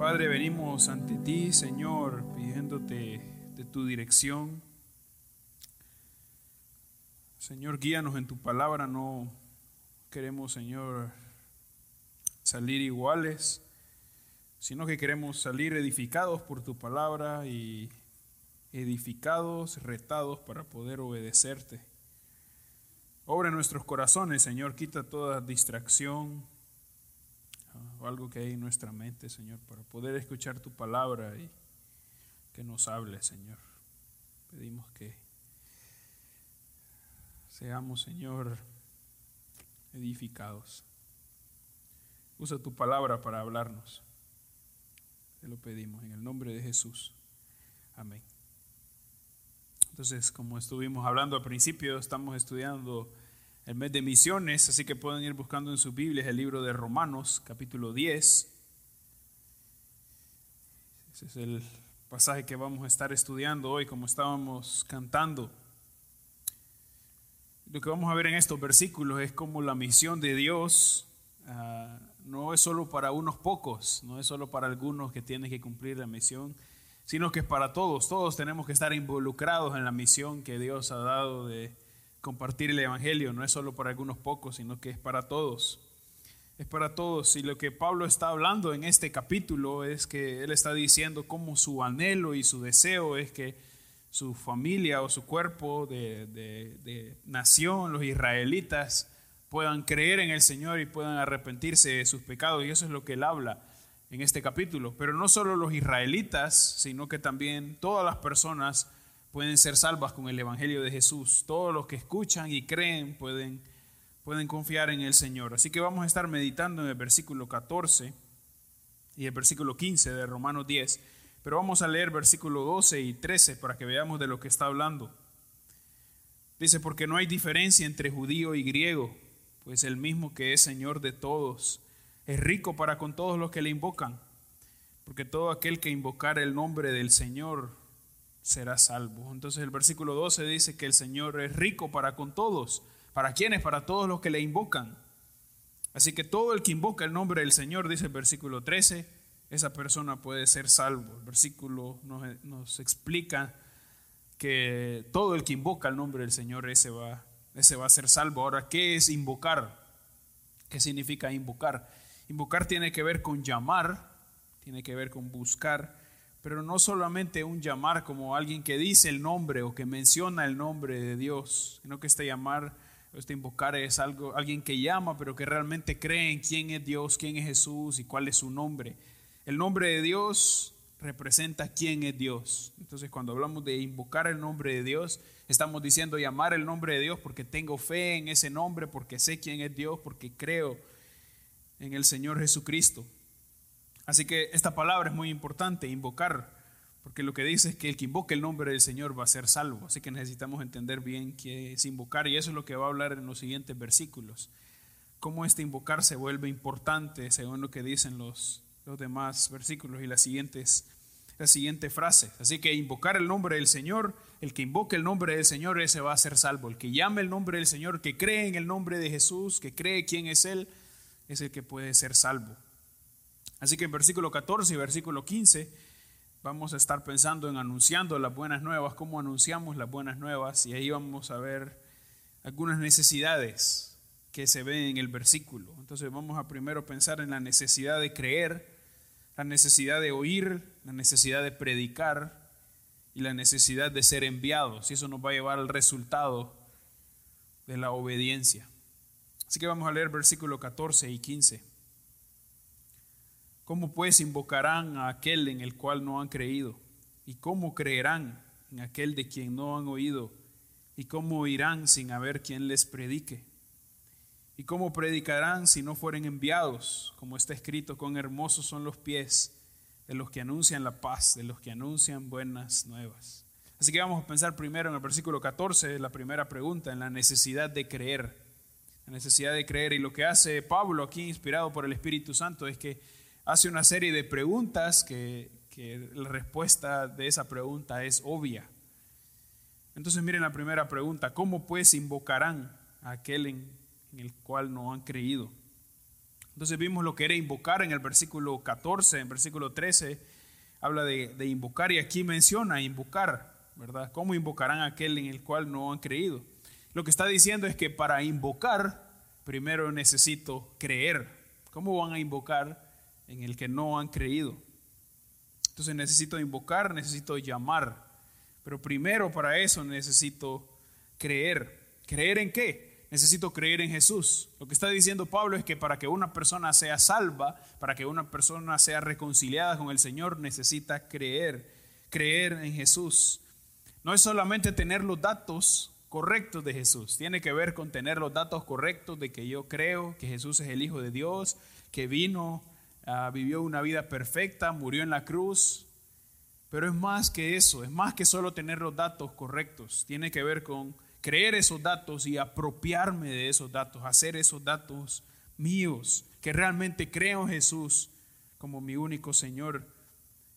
Padre, venimos ante ti, Señor, pidiéndote de tu dirección. Señor, guíanos en tu palabra, no queremos, Señor, salir iguales, sino que queremos salir edificados por tu palabra y edificados, retados para poder obedecerte. Obra en nuestros corazones, Señor, quita toda distracción o algo que hay en nuestra mente, Señor, para poder escuchar tu palabra y que nos hable, Señor. Pedimos que seamos, Señor, edificados. Usa tu palabra para hablarnos. Te lo pedimos en el nombre de Jesús. Amén. Entonces, como estuvimos hablando al principio, estamos estudiando el mes de misiones, así que pueden ir buscando en sus Biblias el libro de Romanos, capítulo 10. Ese es el pasaje que vamos a estar estudiando hoy, como estábamos cantando. Lo que vamos a ver en estos versículos es como la misión de Dios uh, no es solo para unos pocos, no es solo para algunos que tienen que cumplir la misión, sino que es para todos. Todos tenemos que estar involucrados en la misión que Dios ha dado de compartir el Evangelio. No es solo para algunos pocos, sino que es para todos. Es para todos. Y lo que Pablo está hablando en este capítulo es que él está diciendo cómo su anhelo y su deseo es que su familia o su cuerpo de, de, de nación, los israelitas, puedan creer en el Señor y puedan arrepentirse de sus pecados. Y eso es lo que él habla en este capítulo. Pero no solo los israelitas, sino que también todas las personas pueden ser salvas con el Evangelio de Jesús. Todos los que escuchan y creen pueden, pueden confiar en el Señor. Así que vamos a estar meditando en el versículo 14 y el versículo 15 de Romanos 10. Pero vamos a leer versículo 12 y 13 para que veamos de lo que está hablando. Dice, porque no hay diferencia entre judío y griego, pues el mismo que es Señor de todos es rico para con todos los que le invocan, porque todo aquel que invocar el nombre del Señor será salvo. Entonces el versículo 12 dice que el Señor es rico para con todos. ¿Para quiénes? Para todos los que le invocan. Así que todo el que invoca el nombre del Señor, dice el versículo 13, esa persona puede ser salvo. El versículo nos, nos explica que todo el que invoca el nombre del Señor, ese va, ese va a ser salvo. Ahora, ¿qué es invocar? ¿Qué significa invocar? Invocar tiene que ver con llamar, tiene que ver con buscar, pero no solamente un llamar como alguien que dice el nombre o que menciona el nombre de Dios, sino que este llamar, este invocar es algo, alguien que llama, pero que realmente cree en quién es Dios, quién es Jesús y cuál es su nombre. El nombre de Dios representa quién es Dios. Entonces cuando hablamos de invocar el nombre de Dios, estamos diciendo llamar el nombre de Dios porque tengo fe en ese nombre, porque sé quién es Dios, porque creo en el Señor Jesucristo. Así que esta palabra es muy importante, invocar, porque lo que dice es que el que invoque el nombre del Señor va a ser salvo. Así que necesitamos entender bien qué es invocar y eso es lo que va a hablar en los siguientes versículos. Cómo este invocar se vuelve importante según lo que dicen los, los demás versículos y las siguientes, la siguiente frase. Así que invocar el nombre del Señor, el que invoque el nombre del Señor, ese va a ser salvo. El que llame el nombre del Señor, que cree en el nombre de Jesús, que cree quién es Él, es el que puede ser salvo. Así que en versículo 14 y versículo 15 vamos a estar pensando en anunciando las buenas nuevas, cómo anunciamos las buenas nuevas, y ahí vamos a ver algunas necesidades que se ven en el versículo. Entonces vamos a primero pensar en la necesidad de creer, la necesidad de oír, la necesidad de predicar y la necesidad de ser enviados. Y eso nos va a llevar al resultado de la obediencia. Así que vamos a leer versículo 14 y 15. ¿Cómo pues invocarán a aquel en el cual no han creído? ¿Y cómo creerán en aquel de quien no han oído? ¿Y cómo oirán sin haber quien les predique? ¿Y cómo predicarán si no fueren enviados? Como está escrito, con hermosos son los pies de los que anuncian la paz, de los que anuncian buenas nuevas. Así que vamos a pensar primero en el versículo 14, la primera pregunta, en la necesidad de creer necesidad de creer. Y lo que hace Pablo aquí, inspirado por el Espíritu Santo, es que hace una serie de preguntas que, la respuesta de esa pregunta es obvia. Entonces miren la primera pregunta, ¿cómo pues invocarán a aquel en, el cual no han creído? Entonces vimos lo que era invocar en el versículo 14, en versículo 13, habla de, invocar y aquí menciona invocar, ¿verdad? ¿Cómo invocarán a aquel en el cual no han creído? Lo que está diciendo es que para invocar, primero necesito creer. ¿Cómo van a invocar en el que no han creído? Entonces necesito invocar, necesito llamar. Pero primero para eso necesito creer. ¿Creer en qué? Necesito creer en Jesús. Lo que está diciendo Pablo es que para que una persona sea salva, para que una persona sea reconciliada con el Señor, necesita creer. Creer en Jesús. No es solamente tener los datos correctos de Jesús. Tiene que ver con tener los datos correctos de que yo creo que Jesús es el Hijo de Dios, que vino, ah, vivió una vida perfecta, murió en la cruz. Pero es más que eso, es más que solo tener los datos correctos. Tiene que ver con creer esos datos y apropiarme de esos datos, hacer esos datos míos, que realmente creo en Jesús como mi único Señor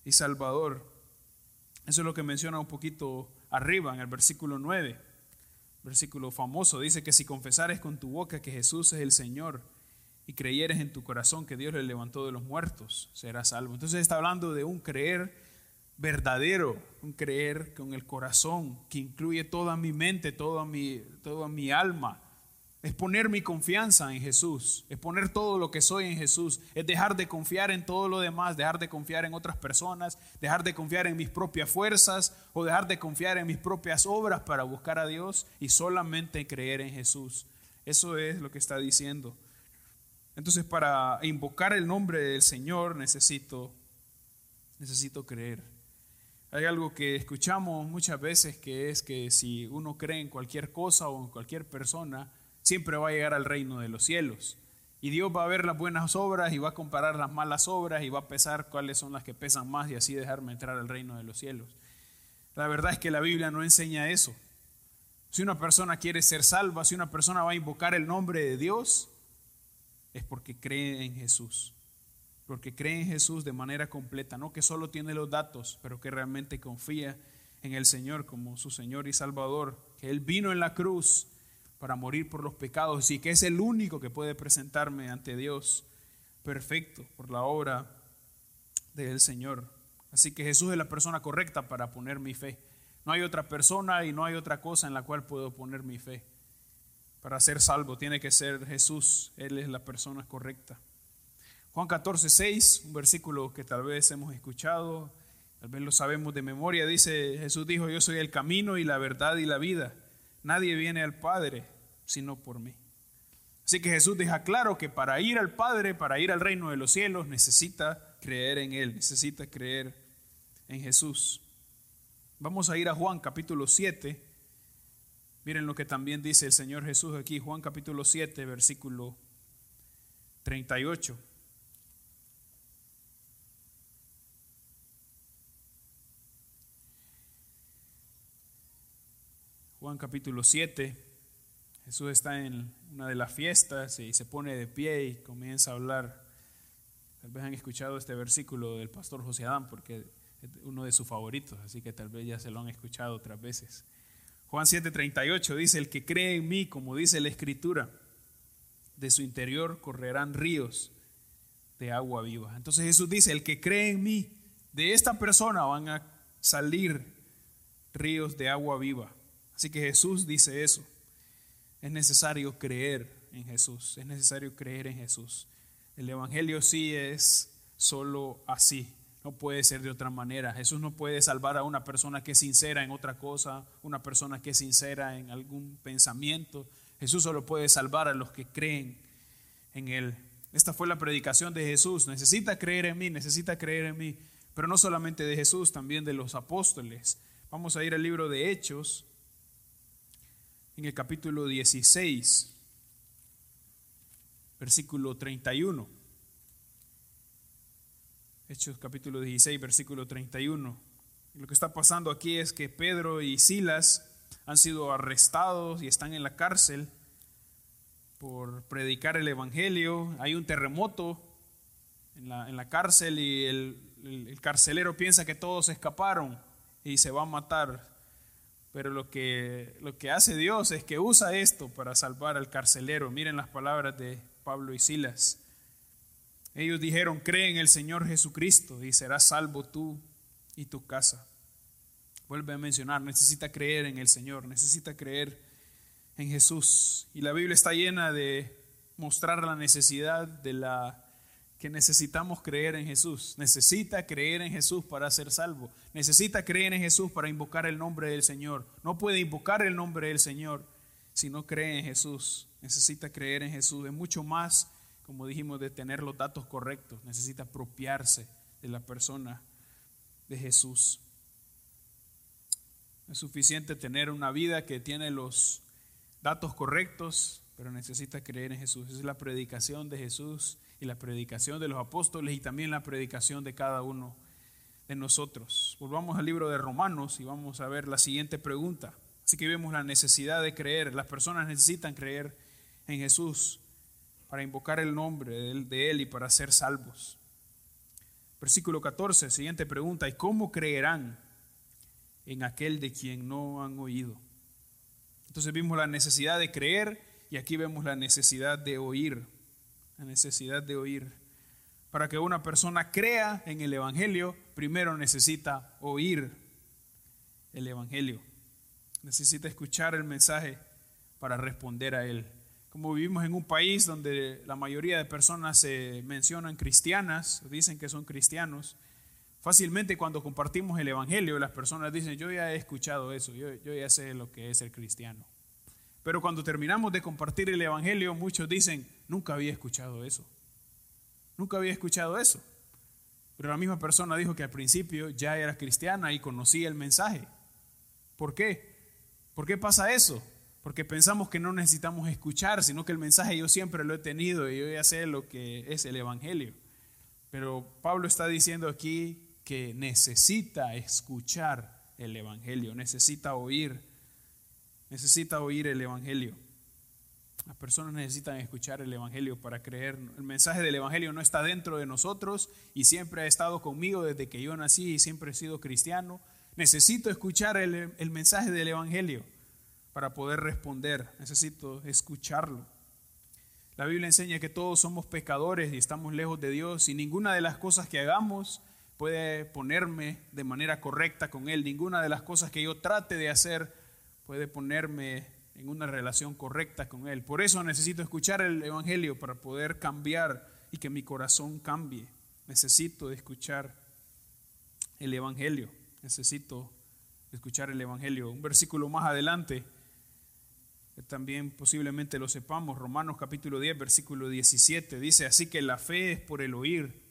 y Salvador. Eso es lo que menciona un poquito arriba en el versículo 9, versículo famoso. Dice que si confesares con tu boca que Jesús es el Señor y creyeres en tu corazón que Dios le levantó de los muertos, serás salvo. Entonces está hablando de un creer verdadero, un creer con el corazón, que incluye toda mi mente, toda mi, toda mi alma. Es poner mi confianza en Jesús, es poner todo lo que soy en Jesús, es dejar de confiar en todo lo demás, dejar de confiar en otras personas, dejar de confiar en mis propias fuerzas o dejar de confiar en mis propias obras para buscar a Dios y solamente creer en Jesús. Eso es lo que está diciendo. Entonces para invocar el nombre del Señor necesito necesito creer. Hay algo que escuchamos muchas veces que es que si uno cree en cualquier cosa o en cualquier persona, siempre va a llegar al reino de los cielos. Y Dios va a ver las buenas obras y va a comparar las malas obras y va a pesar cuáles son las que pesan más y así dejarme entrar al reino de los cielos. La verdad es que la Biblia no enseña eso. Si una persona quiere ser salva, si una persona va a invocar el nombre de Dios, es porque cree en Jesús porque cree en Jesús de manera completa, no que solo tiene los datos, pero que realmente confía en el Señor como su Señor y Salvador, que Él vino en la cruz para morir por los pecados y que es el único que puede presentarme ante Dios perfecto por la obra del Señor. Así que Jesús es la persona correcta para poner mi fe. No hay otra persona y no hay otra cosa en la cual puedo poner mi fe. Para ser salvo tiene que ser Jesús, Él es la persona correcta. Juan 14, 6, un versículo que tal vez hemos escuchado, tal vez lo sabemos de memoria, dice, Jesús dijo, yo soy el camino y la verdad y la vida. Nadie viene al Padre sino por mí. Así que Jesús deja claro que para ir al Padre, para ir al reino de los cielos, necesita creer en Él, necesita creer en Jesús. Vamos a ir a Juan capítulo 7. Miren lo que también dice el Señor Jesús aquí, Juan capítulo 7, versículo 38. Juan capítulo 7, Jesús está en una de las fiestas y se pone de pie y comienza a hablar. Tal vez han escuchado este versículo del pastor José Adán porque es uno de sus favoritos, así que tal vez ya se lo han escuchado otras veces. Juan 7:38 dice, el que cree en mí, como dice la escritura, de su interior correrán ríos de agua viva. Entonces Jesús dice, el que cree en mí, de esta persona van a salir ríos de agua viva. Así que Jesús dice eso. Es necesario creer en Jesús. Es necesario creer en Jesús. El Evangelio sí es solo así. No puede ser de otra manera. Jesús no puede salvar a una persona que es sincera en otra cosa, una persona que es sincera en algún pensamiento. Jesús solo puede salvar a los que creen en Él. Esta fue la predicación de Jesús. Necesita creer en mí, necesita creer en mí. Pero no solamente de Jesús, también de los apóstoles. Vamos a ir al libro de Hechos, en el capítulo 16, versículo 31. Hechos capítulo 16, versículo 31. Lo que está pasando aquí es que Pedro y Silas han sido arrestados y están en la cárcel por predicar el Evangelio. Hay un terremoto en la, en la cárcel y el, el carcelero piensa que todos escaparon y se va a matar. Pero lo que, lo que hace Dios es que usa esto para salvar al carcelero. Miren las palabras de Pablo y Silas. Ellos dijeron, cree en el Señor Jesucristo y serás salvo tú y tu casa. Vuelve a mencionar, necesita creer en el Señor, necesita creer en Jesús. Y la Biblia está llena de mostrar la necesidad de la que necesitamos creer en Jesús. Necesita creer en Jesús para ser salvo. Necesita creer en Jesús para invocar el nombre del Señor. No puede invocar el nombre del Señor si no cree en Jesús. Necesita creer en Jesús. Es mucho más, como dijimos, de tener los datos correctos. Necesita apropiarse de la persona de Jesús. Es suficiente tener una vida que tiene los datos correctos, pero necesita creer en Jesús. Es la predicación de Jesús y la predicación de los apóstoles y también la predicación de cada uno de nosotros. Volvamos al libro de Romanos y vamos a ver la siguiente pregunta. Así que vemos la necesidad de creer. Las personas necesitan creer en Jesús para invocar el nombre de Él y para ser salvos. Versículo 14, siguiente pregunta. ¿Y cómo creerán en aquel de quien no han oído? Entonces vimos la necesidad de creer y aquí vemos la necesidad de oír la necesidad de oír. Para que una persona crea en el Evangelio, primero necesita oír el Evangelio. Necesita escuchar el mensaje para responder a él. Como vivimos en un país donde la mayoría de personas se mencionan cristianas, dicen que son cristianos, fácilmente cuando compartimos el Evangelio las personas dicen, yo ya he escuchado eso, yo, yo ya sé lo que es ser cristiano. Pero cuando terminamos de compartir el Evangelio, muchos dicen, nunca había escuchado eso. Nunca había escuchado eso. Pero la misma persona dijo que al principio ya era cristiana y conocía el mensaje. ¿Por qué? ¿Por qué pasa eso? Porque pensamos que no necesitamos escuchar, sino que el mensaje yo siempre lo he tenido y yo ya sé lo que es el Evangelio. Pero Pablo está diciendo aquí que necesita escuchar el Evangelio, necesita oír necesita oír el Evangelio. Las personas necesitan escuchar el Evangelio para creer. El mensaje del Evangelio no está dentro de nosotros y siempre ha estado conmigo desde que yo nací y siempre he sido cristiano. Necesito escuchar el, el mensaje del Evangelio para poder responder. Necesito escucharlo. La Biblia enseña que todos somos pecadores y estamos lejos de Dios y ninguna de las cosas que hagamos puede ponerme de manera correcta con Él. Ninguna de las cosas que yo trate de hacer puede ponerme en una relación correcta con Él. Por eso necesito escuchar el Evangelio para poder cambiar y que mi corazón cambie. Necesito escuchar el Evangelio. Necesito escuchar el Evangelio. Un versículo más adelante, también posiblemente lo sepamos, Romanos capítulo 10, versículo 17, dice, así que la fe es por el oír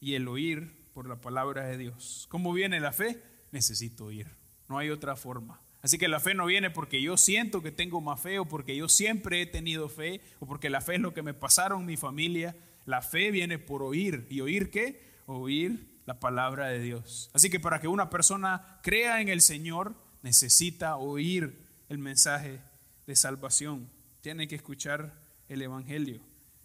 y el oír por la palabra de Dios. ¿Cómo viene la fe? Necesito oír. No hay otra forma. Así que la fe no viene porque yo siento que tengo más fe o porque yo siempre he tenido fe o porque la fe es lo que me pasaron mi familia. La fe viene por oír. ¿Y oír qué? Oír la palabra de Dios. Así que para que una persona crea en el Señor, necesita oír el mensaje de salvación. Tiene que escuchar el Evangelio.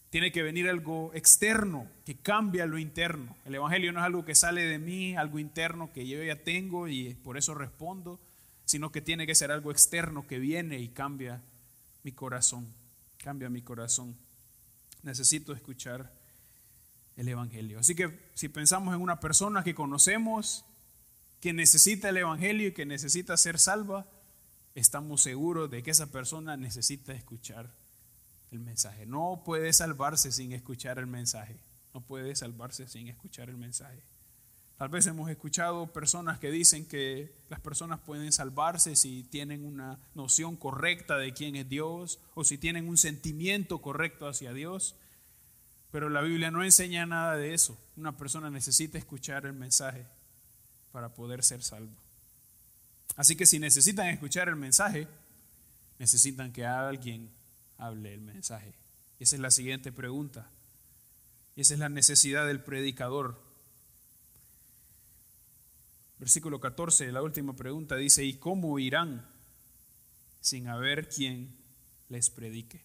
Tiene que venir algo externo que cambia lo interno. El Evangelio no es algo que sale de mí, algo interno que yo ya tengo y por eso respondo sino que tiene que ser algo externo que viene y cambia mi corazón, cambia mi corazón. Necesito escuchar el Evangelio. Así que si pensamos en una persona que conocemos, que necesita el Evangelio y que necesita ser salva, estamos seguros de que esa persona necesita escuchar el mensaje. No puede salvarse sin escuchar el mensaje. No puede salvarse sin escuchar el mensaje. Tal vez hemos escuchado personas que dicen que las personas pueden salvarse si tienen una noción correcta de quién es Dios o si tienen un sentimiento correcto hacia Dios. Pero la Biblia no enseña nada de eso. Una persona necesita escuchar el mensaje para poder ser salvo. Así que si necesitan escuchar el mensaje, necesitan que alguien hable el mensaje. Esa es la siguiente pregunta. Esa es la necesidad del predicador Versículo 14, la última pregunta dice, ¿y cómo irán sin haber quien les predique?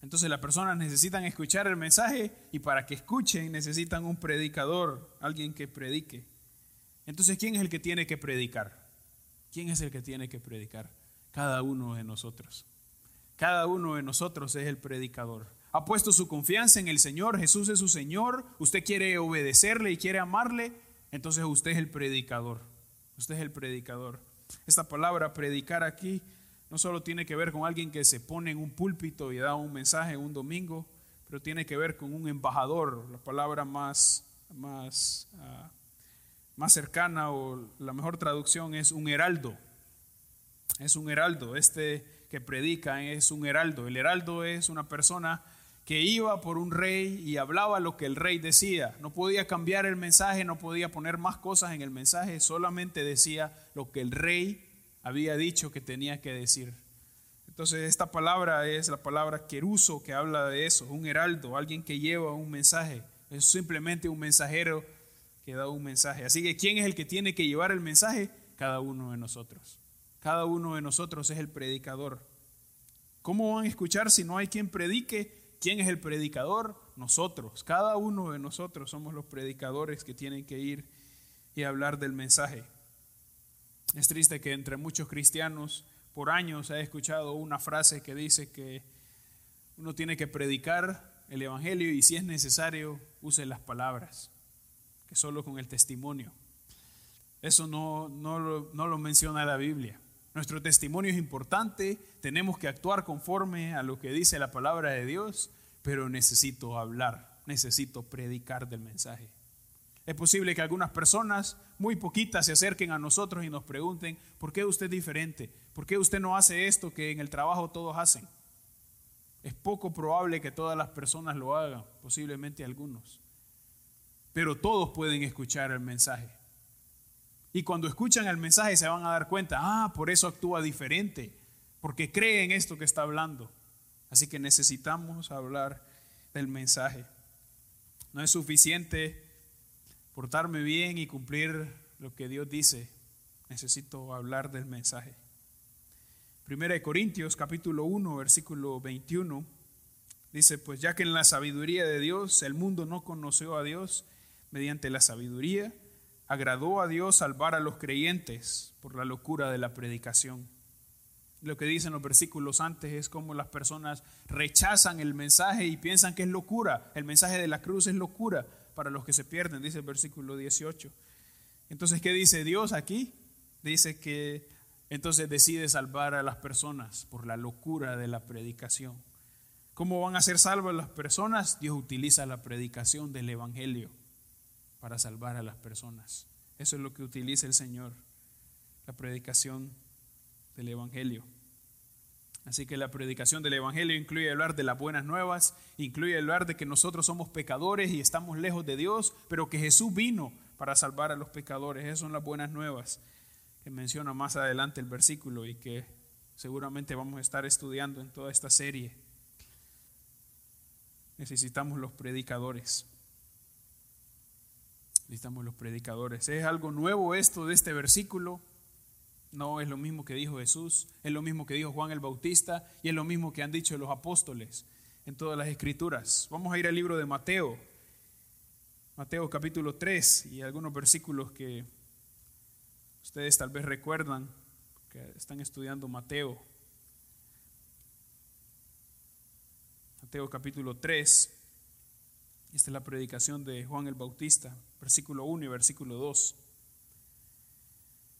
Entonces las personas necesitan escuchar el mensaje y para que escuchen necesitan un predicador, alguien que predique. Entonces, ¿quién es el que tiene que predicar? ¿Quién es el que tiene que predicar? Cada uno de nosotros. Cada uno de nosotros es el predicador. ha puesto su confianza en el Señor, Jesús es su Señor, usted quiere obedecerle y quiere amarle, entonces usted es el predicador. Usted es el predicador. Esta palabra predicar aquí no solo tiene que ver con alguien que se pone en un púlpito y da un mensaje un domingo, pero tiene que ver con un embajador, la palabra más, más, ah, más cercana o la mejor traducción es un heraldo. Es un heraldo. Este que predica es un heraldo. El heraldo es una persona que iba por un rey y hablaba lo que el rey decía. No podía cambiar el mensaje, no podía poner más cosas en el mensaje, solamente decía lo que el rey había dicho que tenía que decir. Entonces esta palabra es la palabra queruso que habla de eso, un heraldo, alguien que lleva un mensaje. Es simplemente un mensajero que da un mensaje. Así que ¿quién es el que tiene que llevar el mensaje? Cada uno de nosotros. Cada uno de nosotros es el predicador. ¿Cómo van a escuchar si no hay quien predique? ¿Quién es el predicador? Nosotros. Cada uno de nosotros somos los predicadores que tienen que ir y hablar del mensaje. Es triste que entre muchos cristianos por años he escuchado una frase que dice que uno tiene que predicar el Evangelio y si es necesario use las palabras, que solo con el testimonio. Eso no, no, lo, no lo menciona la Biblia. Nuestro testimonio es importante, tenemos que actuar conforme a lo que dice la palabra de Dios, pero necesito hablar, necesito predicar del mensaje. Es posible que algunas personas, muy poquitas, se acerquen a nosotros y nos pregunten, ¿por qué usted es diferente? ¿Por qué usted no hace esto que en el trabajo todos hacen? Es poco probable que todas las personas lo hagan, posiblemente algunos. Pero todos pueden escuchar el mensaje. Y cuando escuchan el mensaje se van a dar cuenta, ah, por eso actúa diferente, porque cree en esto que está hablando. Así que necesitamos hablar del mensaje. No es suficiente portarme bien y cumplir lo que Dios dice. Necesito hablar del mensaje. Primera de Corintios capítulo 1 versículo 21 dice, pues ya que en la sabiduría de Dios el mundo no conoció a Dios mediante la sabiduría, agradó a Dios salvar a los creyentes por la locura de la predicación. Lo que dicen los versículos antes es como las personas rechazan el mensaje y piensan que es locura. El mensaje de la cruz es locura para los que se pierden, dice el versículo 18. Entonces, ¿qué dice Dios aquí? Dice que entonces decide salvar a las personas por la locura de la predicación. ¿Cómo van a ser salvas las personas? Dios utiliza la predicación del Evangelio para salvar a las personas. Eso es lo que utiliza el Señor, la predicación del Evangelio. Así que la predicación del Evangelio incluye hablar de las buenas nuevas, incluye hablar de que nosotros somos pecadores y estamos lejos de Dios, pero que Jesús vino para salvar a los pecadores. Esas son las buenas nuevas que menciona más adelante el versículo y que seguramente vamos a estar estudiando en toda esta serie. Necesitamos los predicadores. Necesitamos los predicadores. ¿Es algo nuevo esto de este versículo? No, es lo mismo que dijo Jesús, es lo mismo que dijo Juan el Bautista y es lo mismo que han dicho los apóstoles en todas las escrituras. Vamos a ir al libro de Mateo, Mateo capítulo 3 y algunos versículos que ustedes tal vez recuerdan que están estudiando Mateo. Mateo capítulo 3. Esta es la predicación de Juan el Bautista, versículo 1 y versículo 2.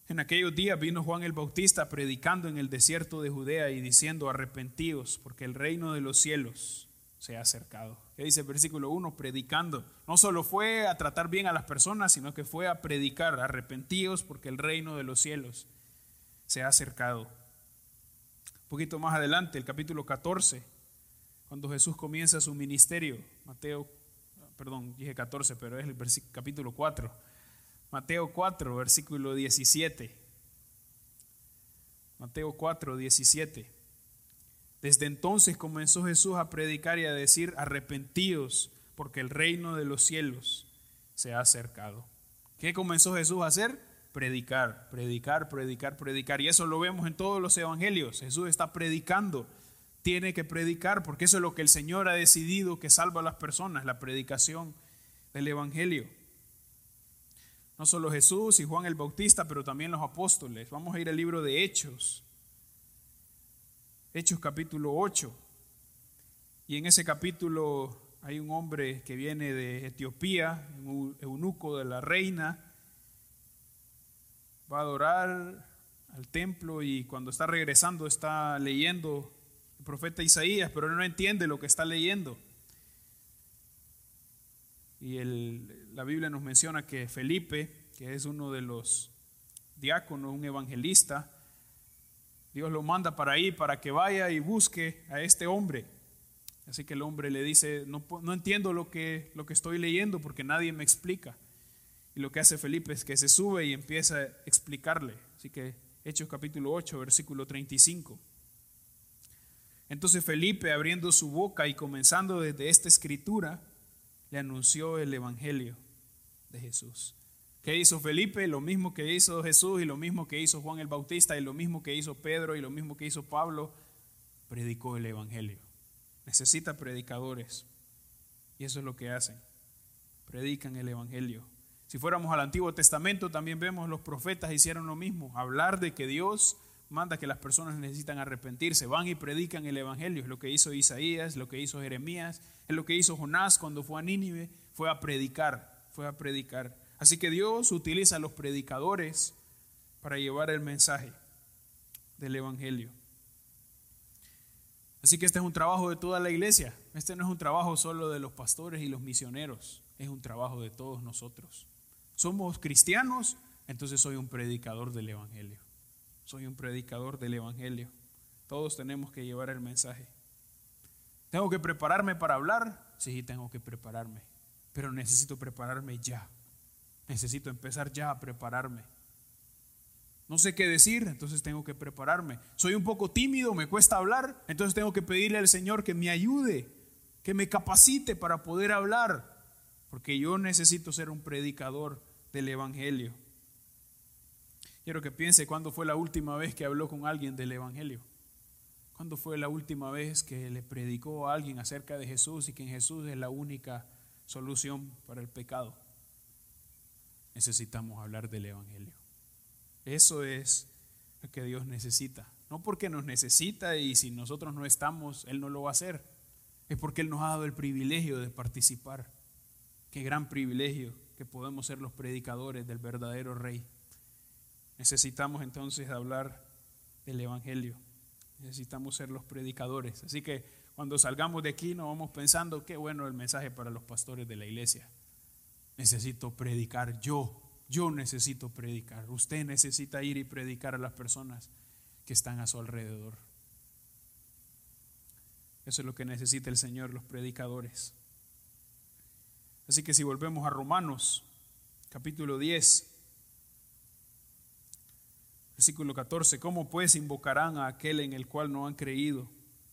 En aquellos días vino Juan el Bautista predicando en el desierto de Judea y diciendo, arrepentidos, porque el reino de los cielos se ha acercado. ¿Qué dice el versículo 1? Predicando. No solo fue a tratar bien a las personas, sino que fue a predicar, arrepentidos, porque el reino de los cielos se ha acercado. Un poquito más adelante, el capítulo 14, cuando Jesús comienza su ministerio, Mateo perdón, dije 14, pero es el capítulo 4. Mateo 4, versículo 17. Mateo 4, 17. Desde entonces comenzó Jesús a predicar y a decir, arrepentidos, porque el reino de los cielos se ha acercado. ¿Qué comenzó Jesús a hacer? Predicar, predicar, predicar, predicar. Y eso lo vemos en todos los evangelios. Jesús está predicando tiene que predicar, porque eso es lo que el Señor ha decidido que salva a las personas, la predicación del Evangelio. No solo Jesús y Juan el Bautista, pero también los apóstoles. Vamos a ir al libro de Hechos. Hechos capítulo 8. Y en ese capítulo hay un hombre que viene de Etiopía, un eunuco de la reina, va a adorar al templo y cuando está regresando está leyendo profeta Isaías, pero no entiende lo que está leyendo. Y la Biblia nos menciona que Felipe, que es uno de los diáconos, un evangelista, Dios lo manda para ahí, para que vaya y busque a este hombre. Así que el hombre le dice, no, entiendo lo que, lo que estoy leyendo porque nadie me explica. Y lo que hace Felipe es que se sube y empieza a explicarle. Así que Hechos capítulo 8, versículo 35. Entonces Felipe, abriendo su boca y comenzando desde esta escritura, le anunció el Evangelio de Jesús. ¿Qué hizo Felipe? Lo mismo que hizo Jesús y lo mismo que hizo Juan el Bautista y lo mismo que hizo Pedro y lo mismo que hizo Pablo, predicó el Evangelio. Necesita predicadores. Y eso es lo que hacen. Predican el Evangelio. Si fuéramos al Antiguo Testamento, también vemos los profetas hicieron lo mismo, hablar de que Dios manda que las personas necesitan arrepentirse, van y predican el Evangelio, es lo que hizo Isaías, lo que hizo Jeremías, es lo que hizo Jonás cuando fue a Nínive, fue a predicar, fue a predicar. Así que Dios utiliza a los predicadores para llevar el mensaje del Evangelio. Así que este es un trabajo de toda la iglesia, este no es un trabajo solo de los pastores y los misioneros, es un trabajo de todos nosotros somos cristianos, entonces soy un predicador del Evangelio. Soy un predicador del Evangelio. Todos tenemos que llevar el mensaje. ¿Tengo que prepararme para hablar? Sí, tengo que prepararme. Pero necesito prepararme ya. Necesito empezar ya a prepararme. No sé qué decir, entonces tengo que prepararme. Soy un poco tímido, me cuesta hablar, entonces tengo que pedirle al Señor que me ayude, que me capacite para poder hablar. Porque yo necesito ser un predicador del Evangelio. Quiero que piense cuándo fue la última vez que habló con alguien del Evangelio. ¿Cuándo fue la última vez que le predicó a alguien acerca de Jesús y que Jesús es la única solución para el pecado? Necesitamos hablar del Evangelio. Eso es lo que Dios necesita. No porque nos necesita y si nosotros no estamos, Él no lo va a hacer. Es porque Él nos ha dado el privilegio de participar. Qué gran privilegio que podemos ser los predicadores del verdadero Rey. Necesitamos entonces hablar del Evangelio. Necesitamos ser los predicadores. Así que cuando salgamos de aquí no vamos pensando, qué bueno el mensaje para los pastores de la iglesia. Necesito predicar yo. Yo necesito predicar. Usted necesita ir y predicar a las personas que están a su alrededor. Eso es lo que necesita el Señor, los predicadores. Así que si volvemos a Romanos, capítulo 10, versículo 14, ¿cómo pues invocarán a aquel en el cual no han creído?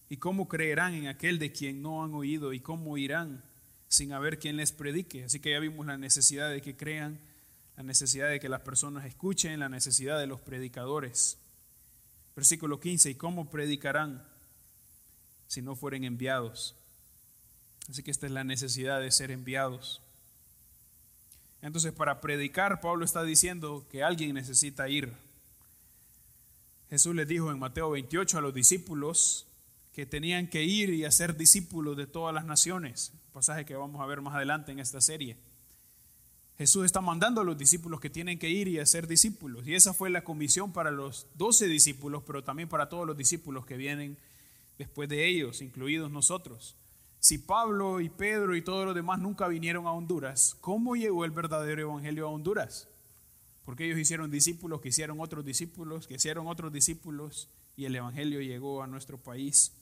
¿Y cómo creerán en aquel de quien no han oído? ¿Y cómo irán sin haber quien les predique? Así que ya vimos la necesidad de que crean, la necesidad de que las personas escuchen, la necesidad de los predicadores. Versículo 15, ¿y cómo predicarán si no fueren enviados? Así que esta es la necesidad de ser enviados. Entonces, para predicar, Pablo está diciendo que alguien necesita ir. Jesús les dijo en Mateo 28 a los discípulos que tenían que ir y hacer discípulos de todas las naciones, pasaje que vamos a ver más adelante en esta serie. Jesús está mandando a los discípulos que tienen que ir y hacer discípulos. Y esa fue la comisión para los doce discípulos, pero también para todos los discípulos que vienen después de ellos, incluidos nosotros. Si Pablo y Pedro y todos los demás nunca vinieron a Honduras, ¿cómo llegó el verdadero evangelio a Honduras? Porque ellos hicieron discípulos, que hicieron otros discípulos, que hicieron otros discípulos y el evangelio llegó a nuestro país.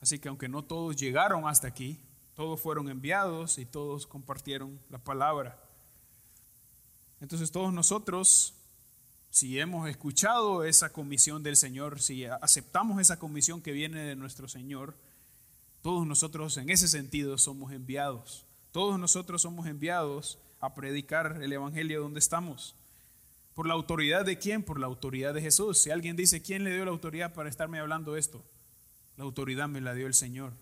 Así que aunque no todos llegaron hasta aquí, todos fueron enviados y todos compartieron la palabra. Entonces todos nosotros si hemos escuchado esa comisión del Señor, si aceptamos esa comisión que viene de nuestro Señor, todos nosotros en ese sentido somos enviados. Todos nosotros somos enviados a predicar el Evangelio donde estamos. ¿Por la autoridad de quién? Por la autoridad de Jesús. Si alguien dice, ¿quién le dio la autoridad para estarme hablando esto? La autoridad me la dio el Señor.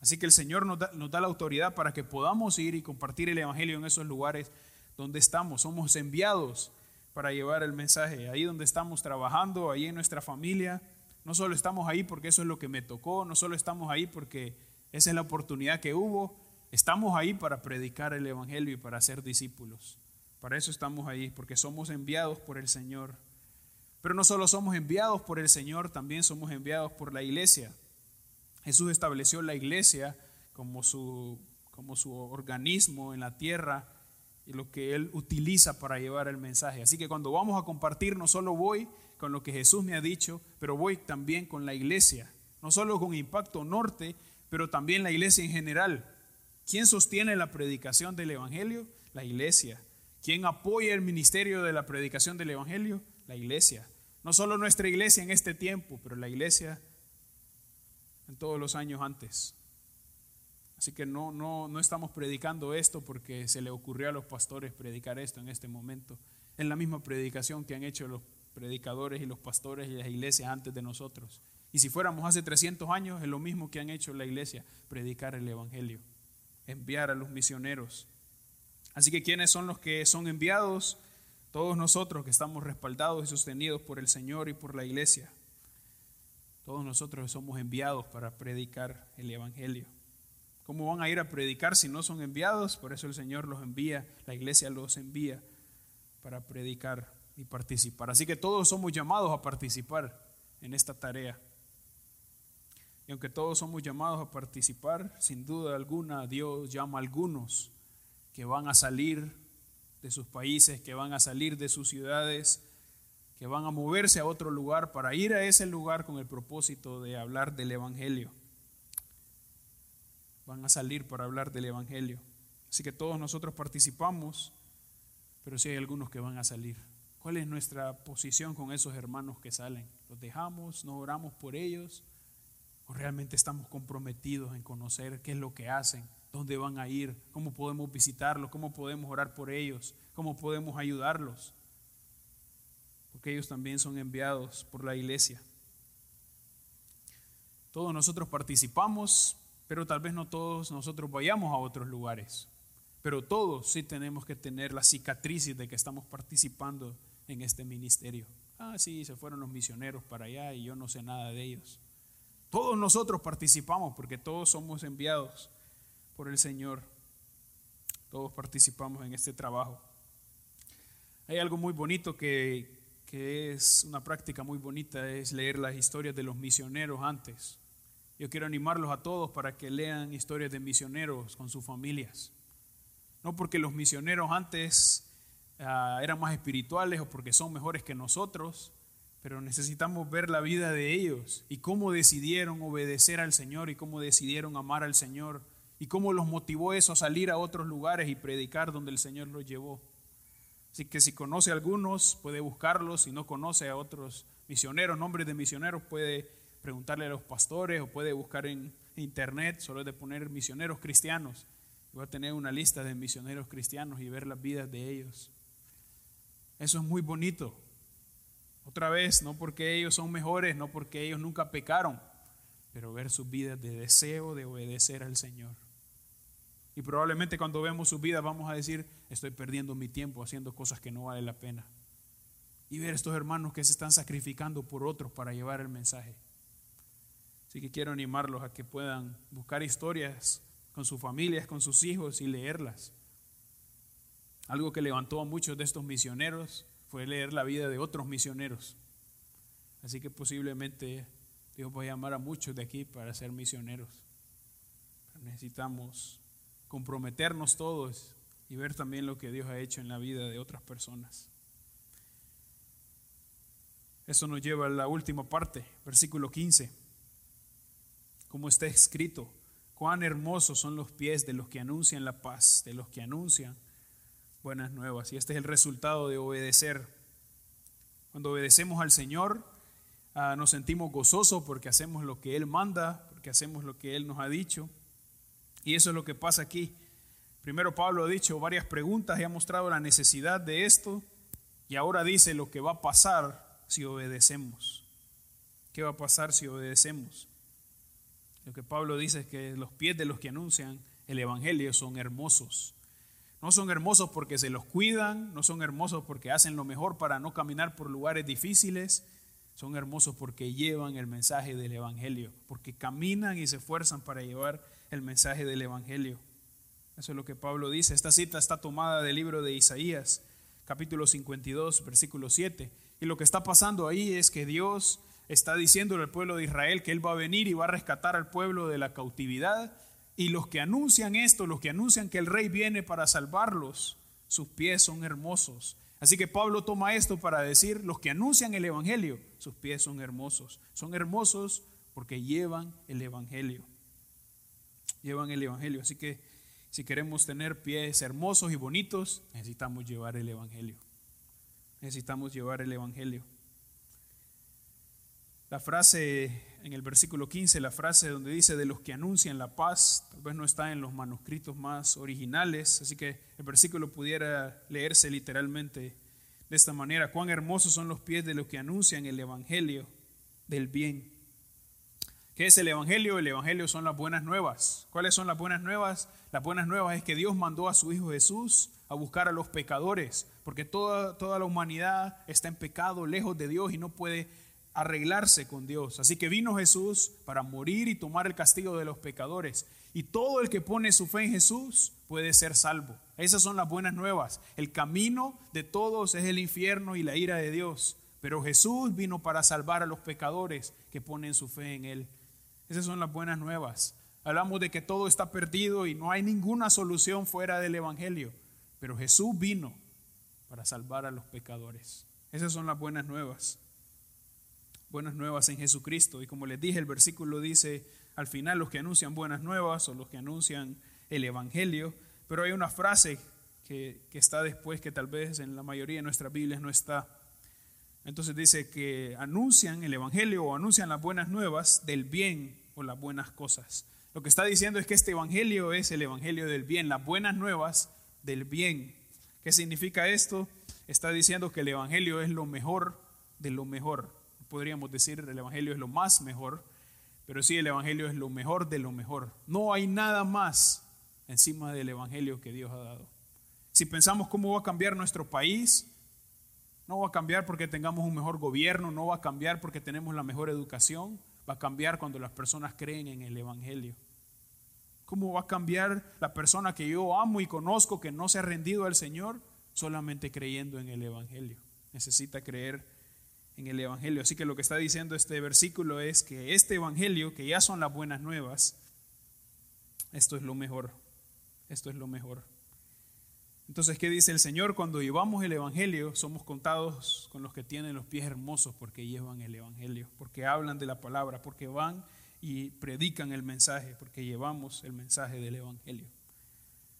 Así que el Señor nos da, nos da la autoridad para que podamos ir y compartir el Evangelio en esos lugares donde estamos. Somos enviados para llevar el mensaje. Ahí donde estamos trabajando, ahí en nuestra familia, No solo estamos ahí porque eso es lo que me tocó, no solo estamos ahí porque esa es la oportunidad que hubo, estamos ahí para predicar el Evangelio y para ser discípulos. Para eso estamos ahí, porque somos enviados por el Señor. Pero no solo somos enviados por el Señor, también somos enviados por la iglesia. Jesús estableció la iglesia como su, como su organismo en la tierra y lo que Él utiliza para llevar el mensaje. Así que cuando vamos a compartir, no solo voy con lo que Jesús me ha dicho, pero voy también con la iglesia. No solo con Impacto Norte, pero también la iglesia en general. ¿Quién sostiene la predicación del Evangelio? La iglesia. ¿Quién apoya el ministerio de la predicación del Evangelio? La iglesia. No solo nuestra iglesia en este tiempo, pero la iglesia en todos los años antes. Así que no, no, no estamos predicando esto porque se le ocurrió a los pastores predicar esto en este momento. Es la misma predicación que han hecho los predicadores y los pastores y las iglesias antes de nosotros. Y si fuéramos hace 300 años, es lo mismo que han hecho la iglesia, predicar el Evangelio, enviar a los misioneros. Así que ¿quiénes son los que son enviados? Todos nosotros que estamos respaldados y sostenidos por el Señor y por la iglesia. Todos nosotros somos enviados para predicar el Evangelio. ¿Cómo van a ir a predicar si no son enviados? Por eso el Señor los envía, la iglesia los envía para predicar y participar. Así que todos somos llamados a participar en esta tarea. Y aunque todos somos llamados a participar, sin duda alguna Dios llama a algunos que van a salir de sus países, que van a salir de sus ciudades, que van a moverse a otro lugar para ir a ese lugar con el propósito de hablar del Evangelio. Van a salir para hablar del Evangelio. Así que todos nosotros participamos, pero sí hay algunos que van a salir. ¿Cuál es nuestra posición con esos hermanos que salen? ¿Los dejamos? ¿No oramos por ellos? ¿O realmente estamos comprometidos en conocer qué es lo que hacen? dónde van a ir, cómo podemos visitarlos, cómo podemos orar por ellos, cómo podemos ayudarlos. Porque ellos también son enviados por la iglesia. Todos nosotros participamos, pero tal vez no todos nosotros vayamos a otros lugares. Pero todos sí tenemos que tener la cicatriz de que estamos participando en este ministerio. Ah, sí, se fueron los misioneros para allá y yo no sé nada de ellos. Todos nosotros participamos porque todos somos enviados por el Señor. Todos participamos en este trabajo. Hay algo muy bonito que, que es una práctica muy bonita, es leer las historias de los misioneros antes. Yo quiero animarlos a todos para que lean historias de misioneros con sus familias. No porque los misioneros antes ah, eran más espirituales o porque son mejores que nosotros, pero necesitamos ver la vida de ellos y cómo decidieron obedecer al Señor y cómo decidieron amar al Señor y cómo los motivó eso a salir a otros lugares y predicar donde el Señor los llevó. Así que si conoce a algunos, puede buscarlos, si no conoce a otros misioneros, nombres de misioneros, puede preguntarle a los pastores o puede buscar en internet, solo es de poner misioneros cristianos. Y va a tener una lista de misioneros cristianos y ver las vidas de ellos. Eso es muy bonito. Otra vez, no porque ellos son mejores, no porque ellos nunca pecaron, pero ver sus vidas de deseo de obedecer al Señor. Y probablemente cuando vemos sus vidas vamos a decir, estoy perdiendo mi tiempo haciendo cosas que no valen la pena. Y ver estos hermanos que se están sacrificando por otros para llevar el mensaje. Así que quiero animarlos a que puedan buscar historias con sus familias, con sus hijos y leerlas. Algo que levantó a muchos de estos misioneros fue leer la vida de otros misioneros. Así que posiblemente Dios va a llamar a muchos de aquí para ser misioneros. necesitamos comprometernos todos y ver también lo que Dios ha hecho en la vida de otras personas. Eso nos lleva a la última parte, versículo 15. Como está escrito, cuán hermosos son los pies de los que anuncian la paz, de los que anuncian buenas nuevas. Y este es el resultado de obedecer. Cuando obedecemos al Señor, ah, nos sentimos gozosos porque hacemos lo que Él manda, porque hacemos lo que Él nos ha dicho. Y eso es lo que pasa aquí. Primero Pablo ha dicho varias preguntas y ha mostrado la necesidad de esto y ahora dice lo que va a pasar si obedecemos. ¿Qué va a pasar si obedecemos? Lo que Pablo dice es que los pies de los que anuncian el Evangelio son hermosos. No son hermosos porque se los cuidan, no son hermosos porque hacen lo mejor para no caminar por lugares difíciles, Son hermosos porque llevan el mensaje del Evangelio, porque caminan y se esfuerzan para llevar el mensaje del Evangelio. Eso es lo que Pablo dice. Esta cita está tomada del libro de Isaías, capítulo 52, versículo 7. Y lo que está pasando ahí es que Dios está diciendo al pueblo de Israel que Él va a venir y va a rescatar al pueblo de la cautividad. Y los que anuncian esto, los que anuncian que el rey viene para salvarlos, sus pies son hermosos. Así que Pablo toma esto para decir, los que anuncian el Evangelio, sus pies son hermosos. Son hermosos porque llevan el Evangelio. Llevan el Evangelio. Así que si queremos tener pies hermosos y bonitos, necesitamos llevar el Evangelio. Necesitamos llevar el Evangelio. La frase en el versículo 15, la frase donde dice de los que anuncian la paz, tal vez no está en los manuscritos más originales, así que el versículo pudiera leerse literalmente de esta manera. Cuán hermosos son los pies de los que anuncian el Evangelio del bien. ¿Qué es el Evangelio? El Evangelio son las buenas nuevas. ¿Cuáles son las buenas nuevas? Las buenas nuevas es que Dios mandó a su Hijo Jesús a buscar a los pecadores, porque toda, toda la humanidad está en pecado, lejos de Dios y no puede arreglarse con Dios. Así que vino Jesús para morir y tomar el castigo de los pecadores. Y todo el que pone su fe en Jesús puede ser salvo. Esas son las buenas nuevas. El camino de todos es el infierno y la ira de Dios. Pero Jesús vino para salvar a los pecadores que ponen su fe en Él. Esas son las buenas nuevas. Hablamos de que todo está perdido y no hay ninguna solución fuera del Evangelio. Pero Jesús vino para salvar a los pecadores. Esas son las buenas nuevas buenas nuevas en Jesucristo. Y como les dije, el versículo dice al final los que anuncian buenas nuevas o los que anuncian el Evangelio, pero hay una frase que, está después que tal vez en la mayoría de nuestras Biblias no está. Entonces dice que anuncian el Evangelio o anuncian las buenas nuevas del bien o las buenas cosas. Lo que está diciendo es que este Evangelio es el Evangelio del bien, las buenas nuevas del bien. ¿Qué significa esto? Está diciendo que el Evangelio es lo mejor de lo mejor podríamos decir el Evangelio es lo más mejor, pero sí el Evangelio es lo mejor de lo mejor. No hay nada más encima del Evangelio que Dios ha dado. Si pensamos cómo va a cambiar nuestro país, no va a cambiar porque tengamos un mejor gobierno, no va a cambiar porque tenemos la mejor educación, va a cambiar cuando las personas creen en el Evangelio. ¿Cómo va a cambiar la persona que yo amo y conozco que no se ha rendido al Señor solamente creyendo en el Evangelio? Necesita creer en el Evangelio. Así que lo que está diciendo este versículo es que este Evangelio, que ya son las buenas nuevas, esto es lo mejor. Esto es lo mejor. Entonces, ¿qué dice el Señor? Cuando llevamos el Evangelio, somos contados con los que tienen los pies hermosos porque llevan el Evangelio, porque hablan de la palabra, porque van y predican el mensaje, porque llevamos el mensaje del Evangelio.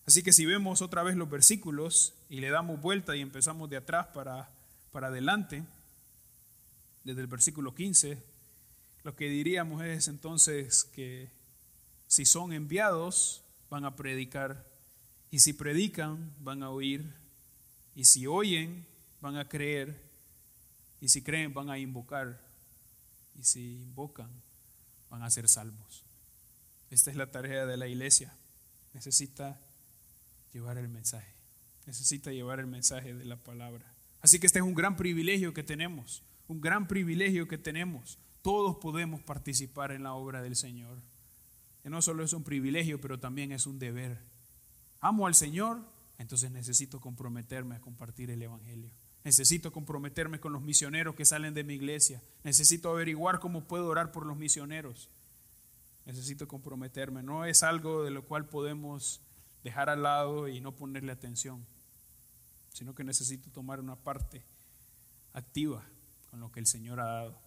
Así que si vemos otra vez los versículos y le damos vuelta y empezamos de atrás para, para adelante, desde el versículo 15, lo que diríamos es entonces que si son enviados, van a predicar, y si predican, van a oír, y si oyen, van a creer, y si creen, van a invocar, y si invocan, van a ser salvos. Esta es la tarea de la iglesia. Necesita llevar el mensaje. Necesita llevar el mensaje de la palabra. Así que este es un gran privilegio que tenemos un gran privilegio que tenemos. Todos podemos participar en la obra del Señor. Que no solo es un privilegio, pero también es un deber. Amo al Señor, entonces necesito comprometerme a compartir el Evangelio. Necesito comprometerme con los misioneros que salen de mi iglesia. Necesito averiguar cómo puedo orar por los misioneros. Necesito comprometerme. No es algo de lo cual podemos dejar al lado y no ponerle atención, sino que necesito tomar una parte activa con lo que el Señor ha dado.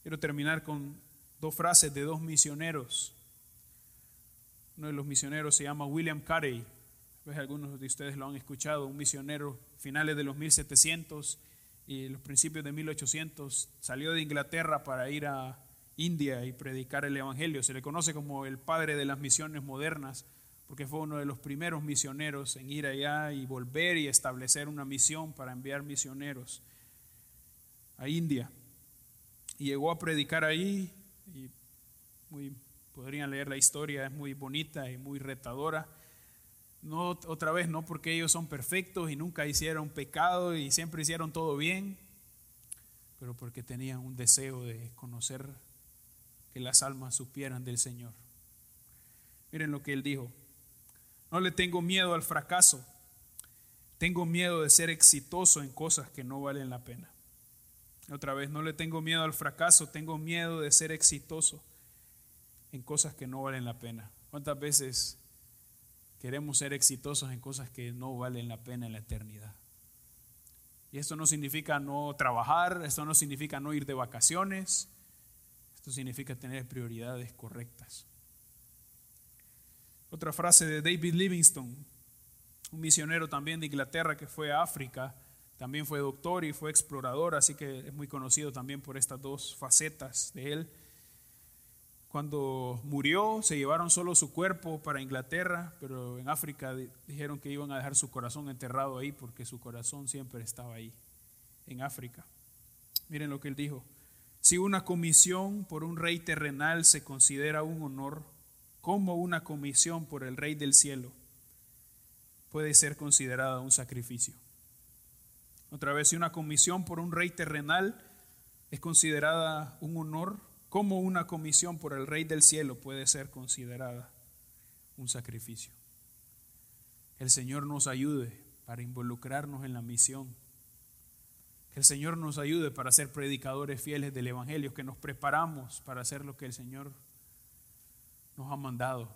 Quiero terminar con dos frases de dos misioneros. Uno de los misioneros se llama William Carey. Pues algunos de ustedes lo han escuchado, un misionero finales de los 1700 y los principios de 1800 salió de Inglaterra para ir a India y predicar el Evangelio. Se le conoce como el padre de las misiones modernas porque fue uno de los primeros misioneros en ir allá y volver y establecer una misión para enviar misioneros a India. Y llegó a predicar ahí y podrían leer la historia, es muy bonita y muy retadora. No, otra vez, no porque ellos son perfectos y nunca hicieron pecado y siempre hicieron todo bien, pero porque tenían un deseo de conocer que las almas supieran del Señor. Miren lo que él dijo. No le tengo miedo al fracaso. Tengo miedo de ser exitoso en cosas que no valen la pena. Otra vez, no le tengo miedo al fracaso, tengo miedo de ser exitoso en cosas que no valen la pena. ¿Cuántas veces queremos ser exitosos en cosas que no valen la pena en la eternidad? Y esto no significa no trabajar, esto no significa no ir de vacaciones, esto significa tener prioridades correctas. Otra frase de David Livingstone, un misionero también de Inglaterra que fue a África, también fue doctor y fue explorador, así que es muy conocido también por estas dos facetas de él. Cuando murió, se llevaron solo su cuerpo para Inglaterra, pero en África dijeron que iban a dejar su corazón enterrado ahí porque su corazón siempre estaba ahí, en África. Miren lo que él dijo. Si una comisión por un rey terrenal se considera un honor, como una comisión por el rey del cielo puede ser considerada un sacrificio. Otra vez, si una comisión por un rey terrenal es considerada un honor, cómo una comisión por el Rey del Cielo puede ser considerada un sacrificio. el Señor nos ayude para involucrarnos en la misión. Que el Señor nos ayude para ser predicadores fieles del Evangelio, que nos preparamos para hacer lo que el Señor nos ha mandado,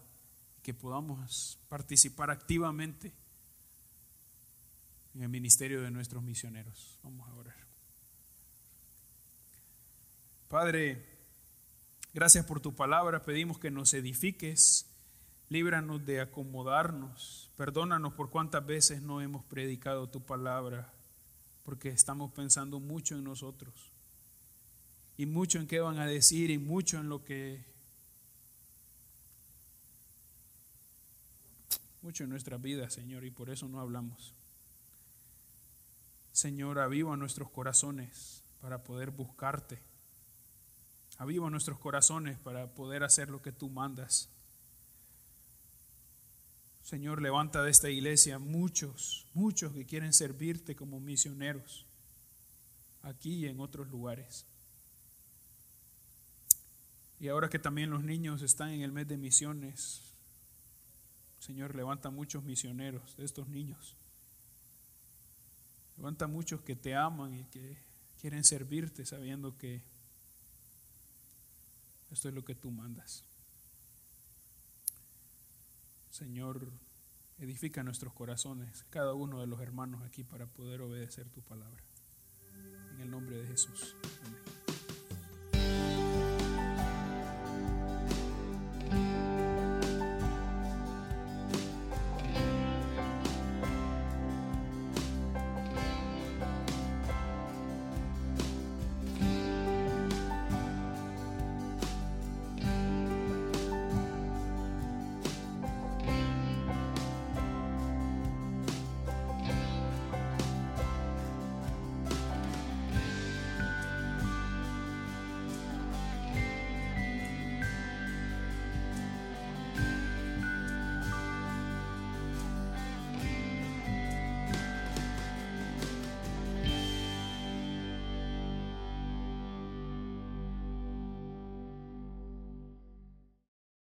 que podamos participar activamente en el ministerio de nuestros misioneros. Vamos a orar. Padre, Gracias por tu palabra, pedimos que nos edifiques, líbranos de acomodarnos, perdónanos por cuántas veces no hemos predicado tu palabra, porque estamos pensando mucho en nosotros y mucho en qué van a decir y mucho en lo que... Mucho en nuestras vidas, Señor, y por eso no hablamos. Señor, aviva nuestros corazones para poder buscarte Aviva nuestros corazones para poder hacer lo que tú mandas. Señor, levanta de esta iglesia muchos, muchos que quieren servirte como misioneros, aquí y en otros lugares. Y ahora que también los niños están en el mes de misiones, Señor, levanta muchos misioneros de estos niños. Levanta muchos que te aman y que quieren servirte sabiendo que esto es lo que tú mandas. Señor, edifica nuestros corazones, cada uno de los hermanos aquí, para poder obedecer tu palabra. En el nombre de Jesús. Amén.